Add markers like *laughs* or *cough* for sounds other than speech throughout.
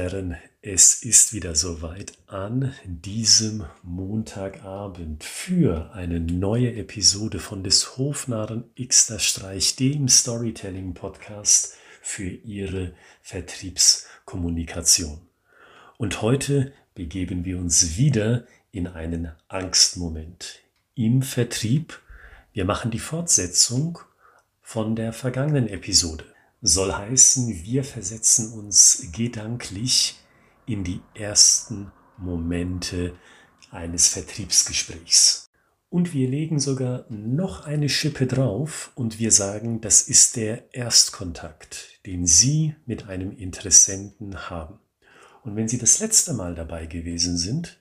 Herren, es ist wieder soweit an diesem Montagabend für eine neue Episode von des Hofnarren Xter Streich, dem Storytelling Podcast für Ihre Vertriebskommunikation. Und heute begeben wir uns wieder in einen Angstmoment im Vertrieb. Wir machen die Fortsetzung von der vergangenen Episode soll heißen, wir versetzen uns gedanklich in die ersten Momente eines Vertriebsgesprächs. Und wir legen sogar noch eine Schippe drauf und wir sagen, das ist der Erstkontakt, den Sie mit einem Interessenten haben. Und wenn Sie das letzte Mal dabei gewesen sind,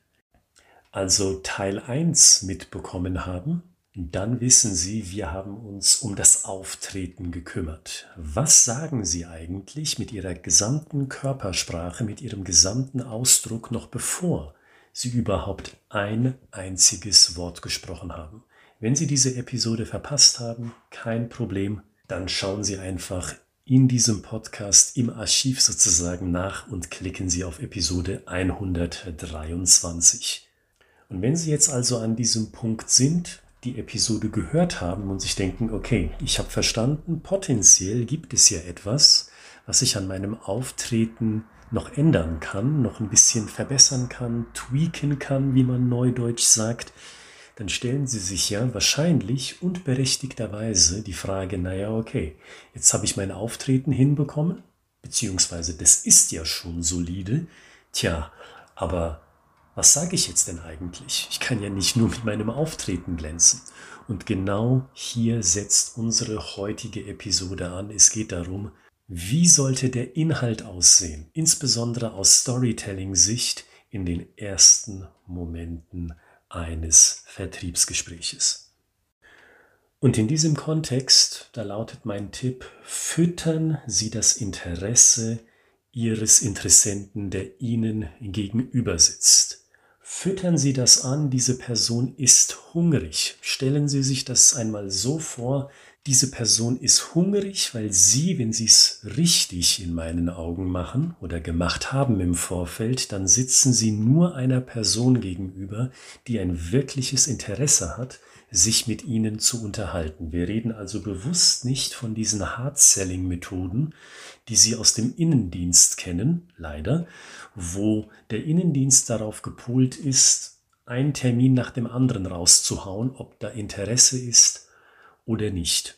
also Teil 1 mitbekommen haben, dann wissen Sie, wir haben uns um das Auftreten gekümmert. Was sagen Sie eigentlich mit Ihrer gesamten Körpersprache, mit Ihrem gesamten Ausdruck noch bevor Sie überhaupt ein einziges Wort gesprochen haben? Wenn Sie diese Episode verpasst haben, kein Problem, dann schauen Sie einfach in diesem Podcast im Archiv sozusagen nach und klicken Sie auf Episode 123. Und wenn Sie jetzt also an diesem Punkt sind, die Episode gehört haben und sich denken, okay, ich habe verstanden, potenziell gibt es ja etwas, was ich an meinem Auftreten noch ändern kann, noch ein bisschen verbessern kann, tweaken kann, wie man neudeutsch sagt, dann stellen Sie sich ja wahrscheinlich und berechtigterweise die Frage, naja, okay, jetzt habe ich mein Auftreten hinbekommen, beziehungsweise das ist ja schon solide, tja, aber was sage ich jetzt denn eigentlich? Ich kann ja nicht nur mit meinem Auftreten glänzen. Und genau hier setzt unsere heutige Episode an. Es geht darum, wie sollte der Inhalt aussehen, insbesondere aus Storytelling-Sicht in den ersten Momenten eines Vertriebsgespräches. Und in diesem Kontext, da lautet mein Tipp, füttern Sie das Interesse Ihres Interessenten, der Ihnen gegenüber sitzt. Füttern Sie das an, diese Person ist hungrig. Stellen Sie sich das einmal so vor, diese Person ist hungrig, weil Sie, wenn Sie es richtig in meinen Augen machen oder gemacht haben im Vorfeld, dann sitzen Sie nur einer Person gegenüber, die ein wirkliches Interesse hat, sich mit Ihnen zu unterhalten. Wir reden also bewusst nicht von diesen Hard-Selling-Methoden, die Sie aus dem Innendienst kennen, leider, wo der Innendienst darauf gepolt ist, einen Termin nach dem anderen rauszuhauen, ob da Interesse ist oder nicht.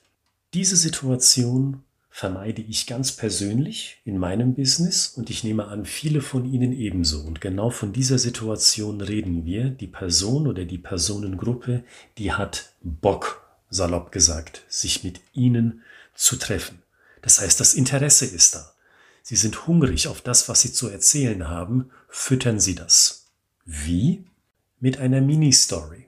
Diese Situation vermeide ich ganz persönlich in meinem Business und ich nehme an, viele von Ihnen ebenso. Und genau von dieser Situation reden wir. Die Person oder die Personengruppe, die hat Bock, salopp gesagt, sich mit Ihnen zu treffen. Das heißt, das Interesse ist da. Sie sind hungrig auf das, was Sie zu erzählen haben, füttern Sie das. Wie? Mit einer Mini-Story.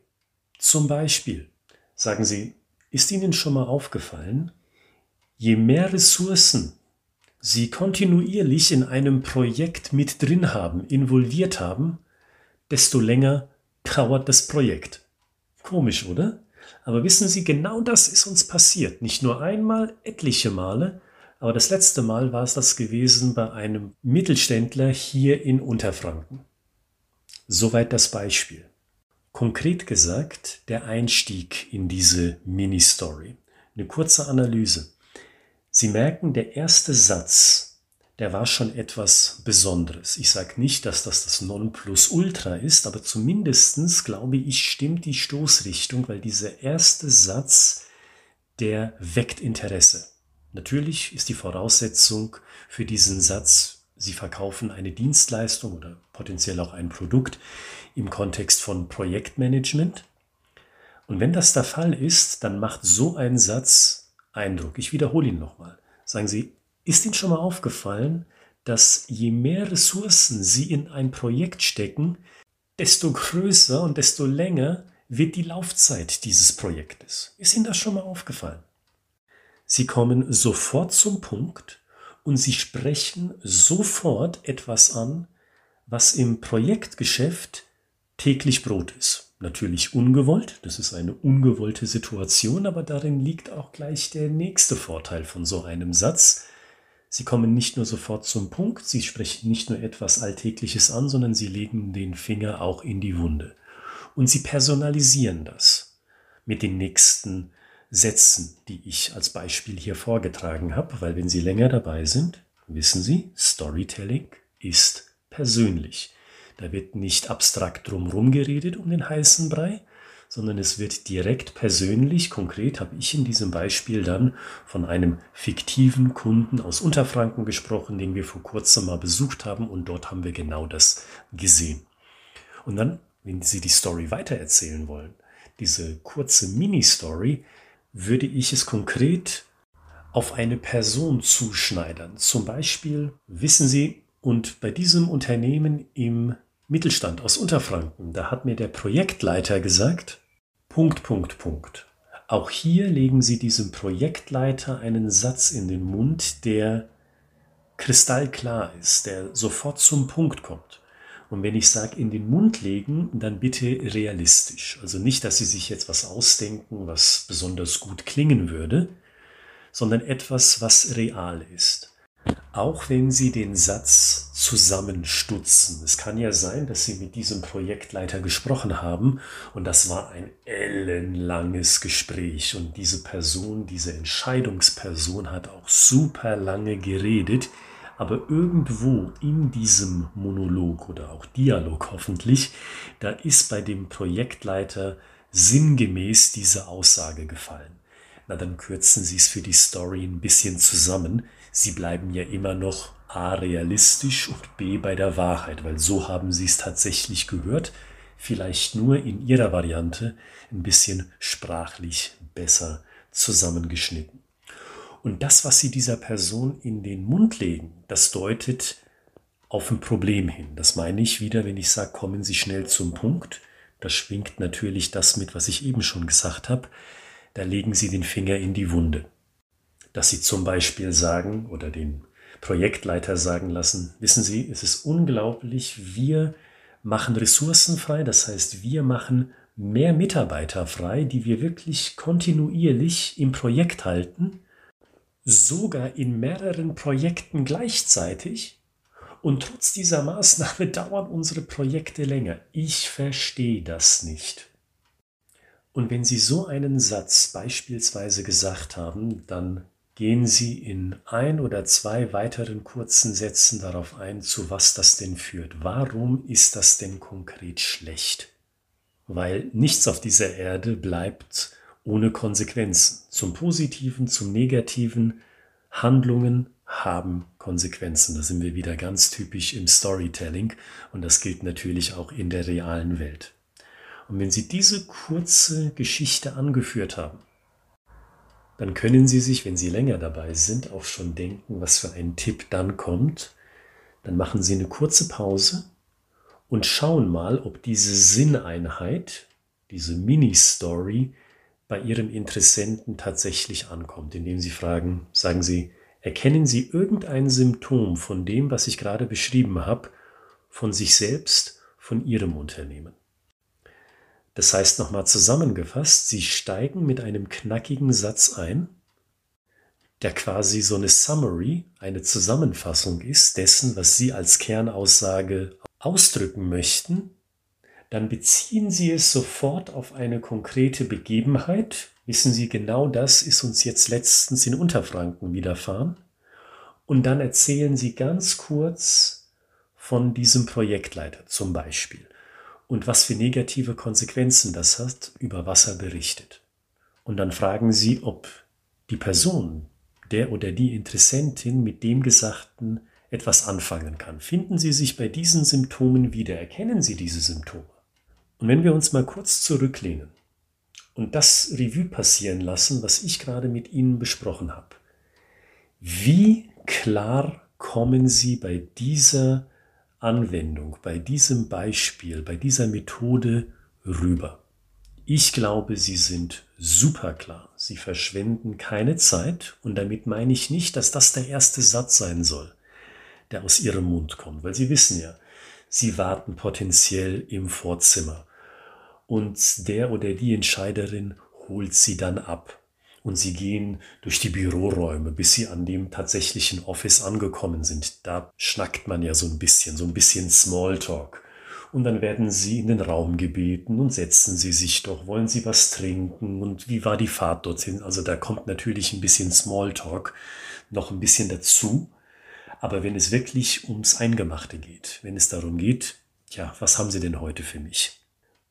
Zum Beispiel sagen Sie, ist Ihnen schon mal aufgefallen, je mehr Ressourcen Sie kontinuierlich in einem Projekt mit drin haben, involviert haben, desto länger kauert das Projekt. Komisch, oder? Aber wissen Sie, genau das ist uns passiert. Nicht nur einmal, etliche Male. Aber das letzte Mal war es das gewesen bei einem Mittelständler hier in Unterfranken. Soweit das Beispiel. Konkret gesagt, der Einstieg in diese Mini-Story. Eine kurze Analyse. Sie merken, der erste Satz, der war schon etwas Besonderes. Ich sage nicht, dass das das Nonplusultra ist, aber zumindestens glaube ich, stimmt die Stoßrichtung, weil dieser erste Satz, der weckt Interesse. Natürlich ist die Voraussetzung für diesen Satz, Sie verkaufen eine Dienstleistung oder potenziell auch ein Produkt im Kontext von Projektmanagement. Und wenn das der Fall ist, dann macht so ein Satz Eindruck. Ich wiederhole ihn nochmal. Sagen Sie, ist Ihnen schon mal aufgefallen, dass je mehr Ressourcen Sie in ein Projekt stecken, desto größer und desto länger wird die Laufzeit dieses Projektes. Ist Ihnen das schon mal aufgefallen? Sie kommen sofort zum Punkt und Sie sprechen sofort etwas an, was im Projektgeschäft täglich Brot ist. Natürlich ungewollt, das ist eine ungewollte Situation, aber darin liegt auch gleich der nächste Vorteil von so einem Satz. Sie kommen nicht nur sofort zum Punkt, Sie sprechen nicht nur etwas Alltägliches an, sondern Sie legen den Finger auch in die Wunde. Und Sie personalisieren das mit den nächsten Sätzen, die ich als Beispiel hier vorgetragen habe, weil wenn Sie länger dabei sind, wissen Sie, Storytelling ist persönlich. Da wird nicht abstrakt drumherum geredet um den heißen Brei, sondern es wird direkt persönlich, konkret habe ich in diesem Beispiel dann von einem fiktiven Kunden aus Unterfranken gesprochen, den wir vor kurzem mal besucht haben und dort haben wir genau das gesehen. Und dann, wenn Sie die Story weitererzählen wollen, diese kurze Mini-Story, würde ich es konkret auf eine Person zuschneidern. Zum Beispiel, wissen Sie, und bei diesem Unternehmen im Mittelstand aus Unterfranken, da hat mir der Projektleiter gesagt, Punkt, Punkt, Punkt. Auch hier legen Sie diesem Projektleiter einen Satz in den Mund, der kristallklar ist, der sofort zum Punkt kommt. Und wenn ich sage in den Mund legen, dann bitte realistisch. Also nicht, dass Sie sich jetzt was ausdenken, was besonders gut klingen würde, sondern etwas, was real ist. Auch wenn Sie den Satz zusammenstutzen. Es kann ja sein, dass Sie mit diesem Projektleiter gesprochen haben und das war ein ellenlanges Gespräch und diese Person, diese Entscheidungsperson hat auch super lange geredet, aber irgendwo in diesem Monolog oder auch Dialog hoffentlich, da ist bei dem Projektleiter sinngemäß diese Aussage gefallen. Na, dann kürzen Sie es für die Story ein bisschen zusammen sie bleiben ja immer noch A realistisch und B bei der Wahrheit, weil so haben sie es tatsächlich gehört, vielleicht nur in ihrer Variante ein bisschen sprachlich besser zusammengeschnitten. Und das, was sie dieser Person in den Mund legen, das deutet auf ein Problem hin. Das meine ich wieder, wenn ich sage, kommen Sie schnell zum Punkt. Da schwingt natürlich das mit, was ich eben schon gesagt habe. Da legen Sie den Finger in die Wunde dass sie zum Beispiel sagen oder den Projektleiter sagen lassen, wissen Sie, es ist unglaublich, wir machen Ressourcen frei, das heißt, wir machen mehr Mitarbeiter frei, die wir wirklich kontinuierlich im Projekt halten, sogar in mehreren Projekten gleichzeitig. Und trotz dieser Maßnahme *laughs* dauern unsere Projekte länger. Ich verstehe das nicht. Und wenn Sie so einen Satz beispielsweise gesagt haben, dann gehen Sie in ein oder zwei weiteren kurzen Sätzen darauf ein, zu was das denn führt. Warum ist das denn konkret schlecht? Weil nichts auf dieser Erde bleibt ohne Konsequenzen. Zum Positiven, zum Negativen. Handlungen haben Konsequenzen. Da sind wir wieder ganz typisch im Storytelling und das gilt natürlich auch in der realen Welt. Und wenn Sie diese kurze Geschichte angeführt haben, dann können Sie sich, wenn Sie länger dabei sind, auch schon denken, was für ein Tipp dann kommt. Dann machen Sie eine kurze Pause und schauen mal, ob diese Sinneinheit, diese Mini-Story bei Ihrem Interessenten tatsächlich ankommt, indem Sie fragen, sagen Sie, erkennen Sie irgendein Symptom von dem, was ich gerade beschrieben habe, von sich selbst, von Ihrem Unternehmen? Das heißt nochmal zusammengefasst, Sie steigen mit einem knackigen Satz ein, der quasi so eine Summary, eine Zusammenfassung ist dessen, was Sie als Kernaussage ausdrücken möchten. Dann beziehen Sie es sofort auf eine konkrete Begebenheit. Wissen Sie, genau das ist uns jetzt letztens in Unterfranken widerfahren. Und dann erzählen Sie ganz kurz von diesem Projektleiter zum Beispiel und was für negative Konsequenzen das hat, über was er berichtet. Und dann fragen Sie, ob die Person, der oder die Interessentin mit dem Gesagten etwas anfangen kann. Finden Sie sich bei diesen Symptomen wieder? Erkennen Sie diese Symptome? Und wenn wir uns mal kurz zurücklehnen und das Revue passieren lassen, was ich gerade mit Ihnen besprochen habe, wie klar kommen Sie bei dieser Anwendung, bei diesem Beispiel, bei dieser Methode rüber? Ich glaube, Sie sind super klar. Sie verschwenden keine Zeit und damit meine ich nicht, dass das der erste Satz sein soll, der aus Ihrem Mund kommt, weil Sie wissen ja, Sie warten potenziell im Vorzimmer und der oder die Entscheiderin holt Sie dann ab. Und Sie gehen durch die Büroräume, bis Sie an dem tatsächlichen Office angekommen sind. Da schnackt man ja so ein bisschen, so ein bisschen Smalltalk. Und dann werden Sie in den Raum gebeten und setzen Sie sich doch, wollen Sie was trinken und wie war die Fahrt dorthin? Also da kommt natürlich ein bisschen Smalltalk noch ein bisschen dazu. Aber wenn es wirklich ums Eingemachte geht, wenn es darum geht, ja, was haben Sie denn heute für mich?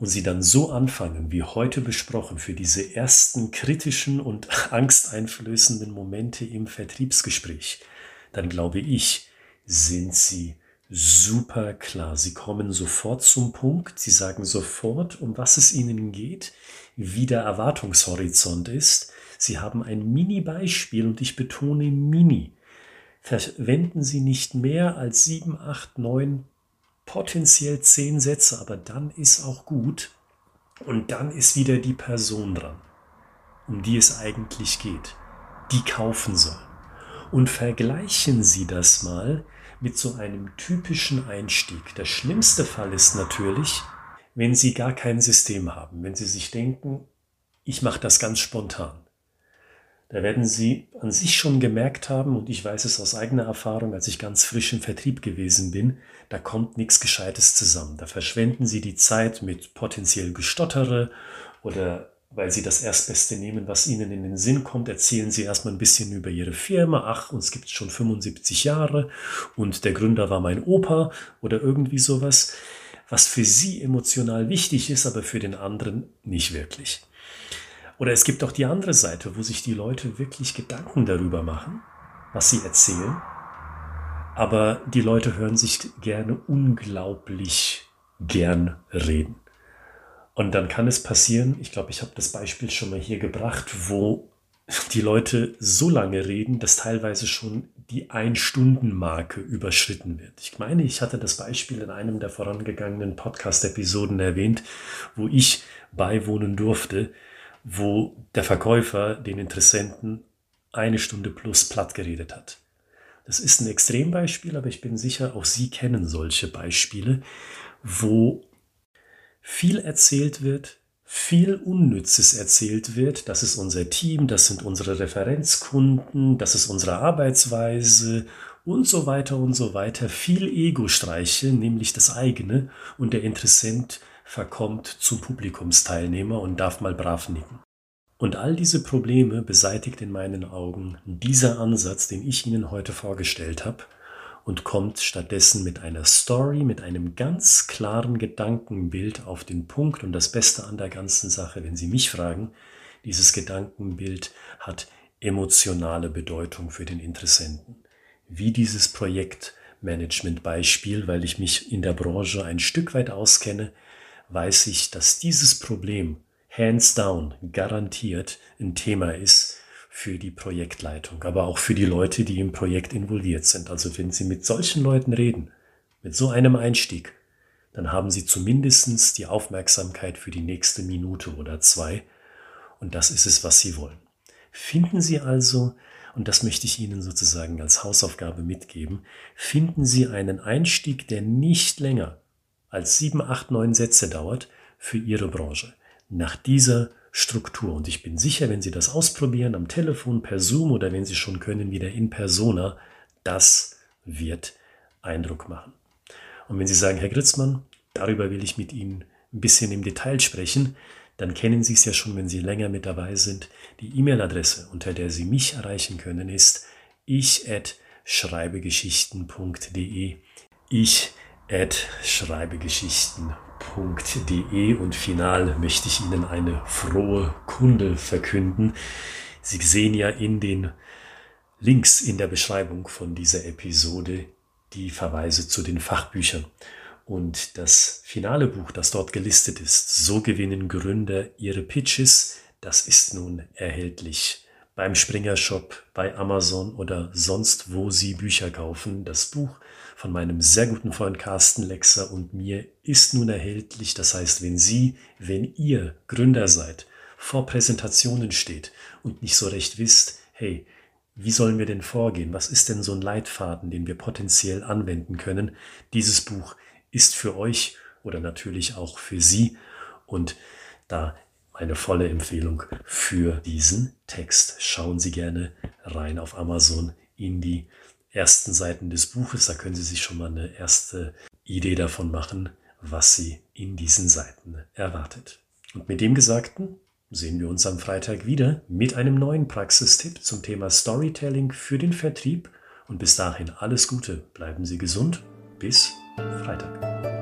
Und Sie dann so anfangen, wie heute besprochen, für diese ersten kritischen und *laughs* angsteinflößenden Momente im Vertriebsgespräch, dann glaube ich, sind Sie super klar. Sie kommen sofort zum Punkt. Sie sagen sofort, um was es Ihnen geht, wie der Erwartungshorizont ist. Sie haben ein Mini-Beispiel und ich betone Mini. Verwenden Sie nicht mehr als sieben, acht, neun, potenziell zehn Sätze, aber dann ist auch gut. Und dann ist wieder die Person dran, um die es eigentlich geht, die kaufen sollen. Und vergleichen Sie das mal mit so einem typischen Einstieg. Der schlimmste Fall ist natürlich, wenn Sie gar kein System haben, wenn Sie sich denken, ich mache das ganz spontan. Da werden Sie an sich schon gemerkt haben, und ich weiß es aus eigener Erfahrung, als ich ganz frisch im Vertrieb gewesen bin, da kommt nichts Gescheites zusammen. Da verschwenden Sie die Zeit mit potenziell Gestottere oder weil sie das Erstbeste nehmen, was ihnen in den Sinn kommt, erzählen sie erstmal ein bisschen über ihre Firma. Ach, uns gibt es schon 75 Jahre und der Gründer war mein Opa oder irgendwie sowas, was für sie emotional wichtig ist, aber für den anderen nicht wirklich. Oder es gibt auch die andere Seite, wo sich die Leute wirklich Gedanken darüber machen, was sie erzählen. Aber die Leute hören sich gerne unglaublich gern reden. Und dann kann es passieren, ich glaube, ich habe das Beispiel schon mal hier gebracht, wo die Leute so lange reden, dass teilweise schon die Ein-Stunden-Marke überschritten wird. Ich meine, ich hatte das Beispiel in einem der vorangegangenen Podcast-Episoden erwähnt, wo ich beiwohnen durfte, wo der Verkäufer den Interessenten eine Stunde plus platt geredet hat. Das ist ein Extrembeispiel, aber ich bin sicher, auch Sie kennen solche Beispiele, wo viel erzählt wird, viel Unnützes erzählt wird. Das ist unser Team, das sind unsere Referenzkunden, das ist unsere Arbeitsweise und so weiter und so weiter. Viel Ego-Streiche, nämlich das eigene, und der Interessent verkommt zum Publikumsteilnehmer und darf mal brav nicken. Und all diese Probleme beseitigt in meinen Augen dieser Ansatz, den ich Ihnen heute vorgestellt habe, und kommt stattdessen mit einer Story, mit einem ganz klaren Gedankenbild auf den Punkt. Und das Beste an der ganzen Sache, wenn Sie mich fragen, dieses Gedankenbild hat emotionale Bedeutung für den Interessenten. Wie dieses Projektmanagement-Beispiel, weil ich mich in der Branche ein Stück weit auskenne, weiß ich, dass dieses Problem hands down garantiert ein Thema ist, für die Projektleitung, aber auch für die Leute, die im Projekt involviert sind. Also wenn Sie mit solchen Leuten reden, mit so einem Einstieg, dann haben Sie zumindest die Aufmerksamkeit für die nächste Minute oder zwei. Und das ist es, was Sie wollen. Finden Sie also, und das möchte ich Ihnen sozusagen als Hausaufgabe mitgeben, finden Sie einen Einstieg, der nicht länger als sieben, acht, neun Sätze dauert für Ihre Branche. Nach dieser Struktur. Und ich bin sicher, wenn Sie das ausprobieren am Telefon, per Zoom oder wenn Sie schon können, wieder in Persona, das wird Eindruck machen. Und wenn Sie sagen, Herr Gritzmann, darüber will ich mit Ihnen ein bisschen im Detail sprechen, dann kennen Sie es ja schon, wenn Sie länger mit dabei sind. Die E-Mail-Adresse, unter der Sie mich erreichen können, ist ich at schreibegeschichten.de. Ich at schreibegeschichten.de und final möchte ich Ihnen eine frohe Kunde verkünden. Sie sehen ja in den Links in der Beschreibung von dieser Episode die Verweise zu den Fachbüchern. Und das finale Buch, das dort gelistet ist, So gewinnen Gründer ihre Pitches, das ist nun erhältlich beim Springer Shop, bei Amazon oder sonst wo Sie Bücher kaufen. Das Buch von meinem sehr guten Freund Carsten Lexer und mir ist nun erhältlich. Das heißt, wenn Sie, wenn ihr Gründer seid, vor Präsentationen steht und nicht so recht wisst, hey, wie sollen wir denn vorgehen? Was ist denn so ein Leitfaden, den wir potenziell anwenden können? Dieses Buch ist für euch oder natürlich auch für Sie und da eine volle Empfehlung für diesen Text. Schauen Sie gerne rein auf Amazon in die ersten Seiten des Buches. Da können Sie sich schon mal eine erste Idee davon machen, was Sie in diesen Seiten erwartet. Und mit dem Gesagten sehen wir uns am Freitag wieder mit einem neuen Praxistipp zum Thema Storytelling für den Vertrieb. Und bis dahin alles Gute, bleiben Sie gesund. Bis Freitag.